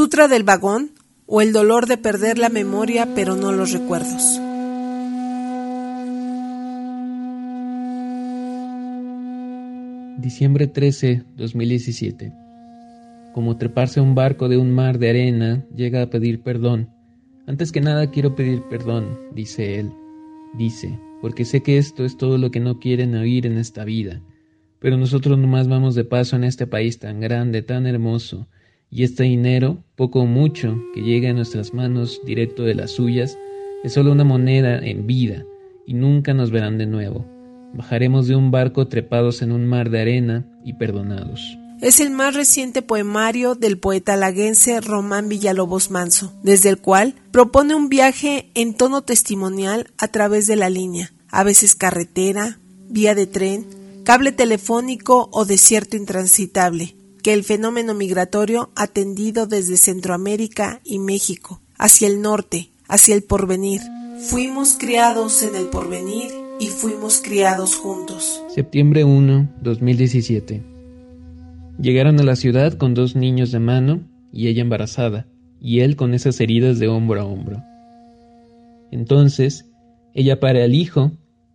Sutra del vagón o el dolor de perder la memoria pero no los recuerdos. Diciembre 13, 2017. Como treparse a un barco de un mar de arena, llega a pedir perdón. Antes que nada quiero pedir perdón, dice él. Dice, porque sé que esto es todo lo que no quieren oír en esta vida. Pero nosotros nomás vamos de paso en este país tan grande, tan hermoso, y este dinero, poco o mucho, que llega a nuestras manos directo de las suyas, es solo una moneda en vida, y nunca nos verán de nuevo. Bajaremos de un barco trepados en un mar de arena y perdonados. Es el más reciente poemario del poeta laguense Román Villalobos Manso, desde el cual propone un viaje en tono testimonial a través de la línea, a veces carretera, vía de tren, cable telefónico o desierto intransitable, que el fenómeno migratorio ha tendido desde Centroamérica y México, hacia el norte, hacia el porvenir. Fuimos criados en el porvenir y fuimos criados juntos. Septiembre 1, 2017. Llegaron a la ciudad con dos niños de mano y ella embarazada, y él con esas heridas de hombro a hombro. Entonces, ella para al hijo,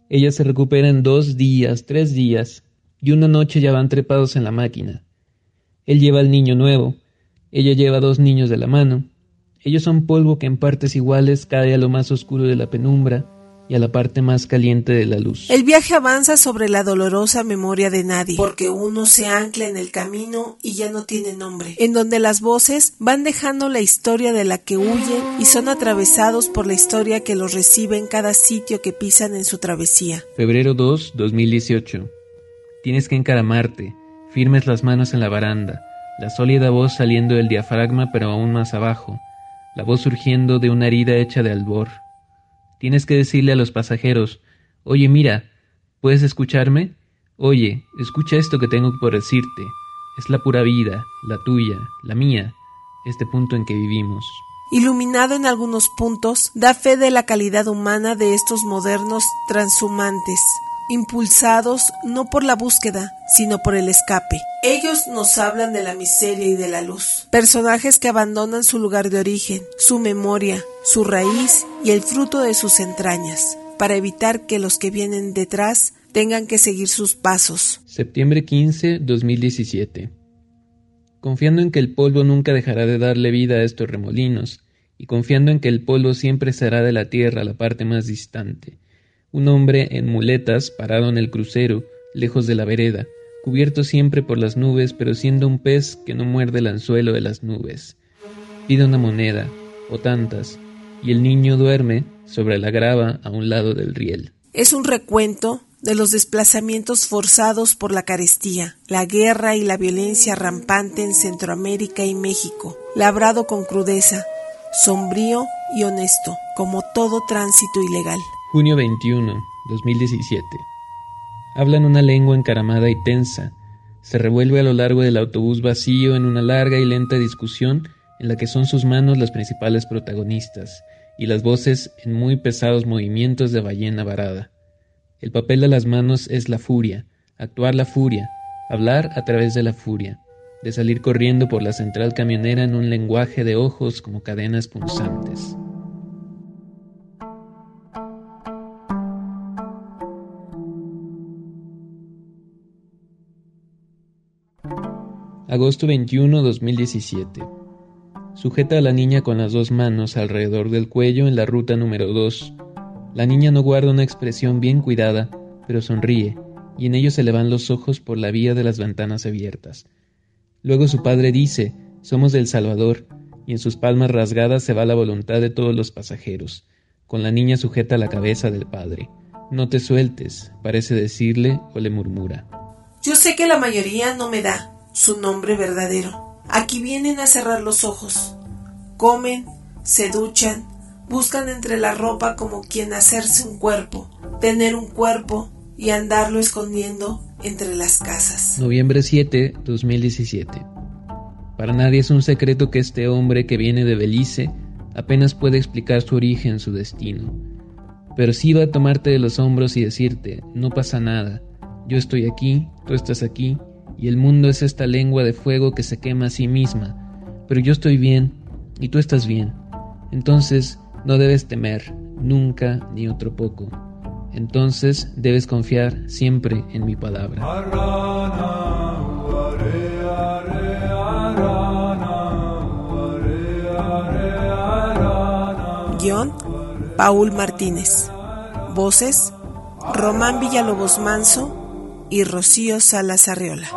ella se recupera en dos días, tres días, y una noche ya van trepados en la máquina. Él lleva al niño nuevo, ella lleva dos niños de la mano. Ellos son polvo que en partes iguales cae a lo más oscuro de la penumbra y a la parte más caliente de la luz. El viaje avanza sobre la dolorosa memoria de nadie, porque uno se ancla en el camino y ya no tiene nombre, en donde las voces van dejando la historia de la que huyen y son atravesados por la historia que los recibe en cada sitio que pisan en su travesía. Febrero 2, 2018. Tienes que encaramarte, firmes las manos en la baranda, la sólida voz saliendo del diafragma pero aún más abajo, la voz surgiendo de una herida hecha de albor. Tienes que decirle a los pasajeros, oye mira, ¿puedes escucharme? Oye, escucha esto que tengo por decirte. Es la pura vida, la tuya, la mía, este punto en que vivimos. Iluminado en algunos puntos, da fe de la calidad humana de estos modernos transhumantes, impulsados no por la búsqueda, sino por el escape. Ellos nos hablan de la miseria y de la luz. Personajes que abandonan su lugar de origen, su memoria, su raíz y el fruto de sus entrañas, para evitar que los que vienen detrás tengan que seguir sus pasos. Septiembre 15, 2017. Confiando en que el polvo nunca dejará de darle vida a estos remolinos, y confiando en que el polvo siempre será de la tierra la parte más distante, un hombre en muletas parado en el crucero, lejos de la vereda, cubierto siempre por las nubes, pero siendo un pez que no muerde el anzuelo de las nubes. Pide una moneda, o tantas, y el niño duerme sobre la grava a un lado del riel. Es un recuento de los desplazamientos forzados por la carestía, la guerra y la violencia rampante en Centroamérica y México, labrado con crudeza, sombrío y honesto, como todo tránsito ilegal. Junio 21, 2017. Hablan una lengua encaramada y tensa. Se revuelve a lo largo del autobús vacío en una larga y lenta discusión en la que son sus manos las principales protagonistas y las voces en muy pesados movimientos de ballena varada. El papel de las manos es la furia, actuar la furia, hablar a través de la furia, de salir corriendo por la central camionera en un lenguaje de ojos como cadenas punzantes. Agosto 21, 2017. Sujeta a la niña con las dos manos alrededor del cuello en la ruta número 2. La niña no guarda una expresión bien cuidada, pero sonríe, y en ello se le van los ojos por la vía de las ventanas abiertas. Luego su padre dice, somos del Salvador, y en sus palmas rasgadas se va la voluntad de todos los pasajeros, con la niña sujeta a la cabeza del padre. No te sueltes, parece decirle o le murmura. Yo sé que la mayoría no me da, su nombre verdadero. Aquí vienen a cerrar los ojos. Comen, se duchan, buscan entre la ropa como quien hacerse un cuerpo, tener un cuerpo y andarlo escondiendo entre las casas. Noviembre 7, 2017. Para nadie es un secreto que este hombre que viene de Belice apenas puede explicar su origen, su destino. Pero sí va a tomarte de los hombros y decirte, no pasa nada, yo estoy aquí, tú estás aquí, y el mundo es esta lengua de fuego que se quema a sí misma. pero yo estoy bien y tú estás bien. Entonces no debes temer, nunca ni otro poco. Entonces debes confiar siempre en mi palabra. Guión Paul Martínez. Voces Román Villalobos Manso y Rocío Salas Arriola.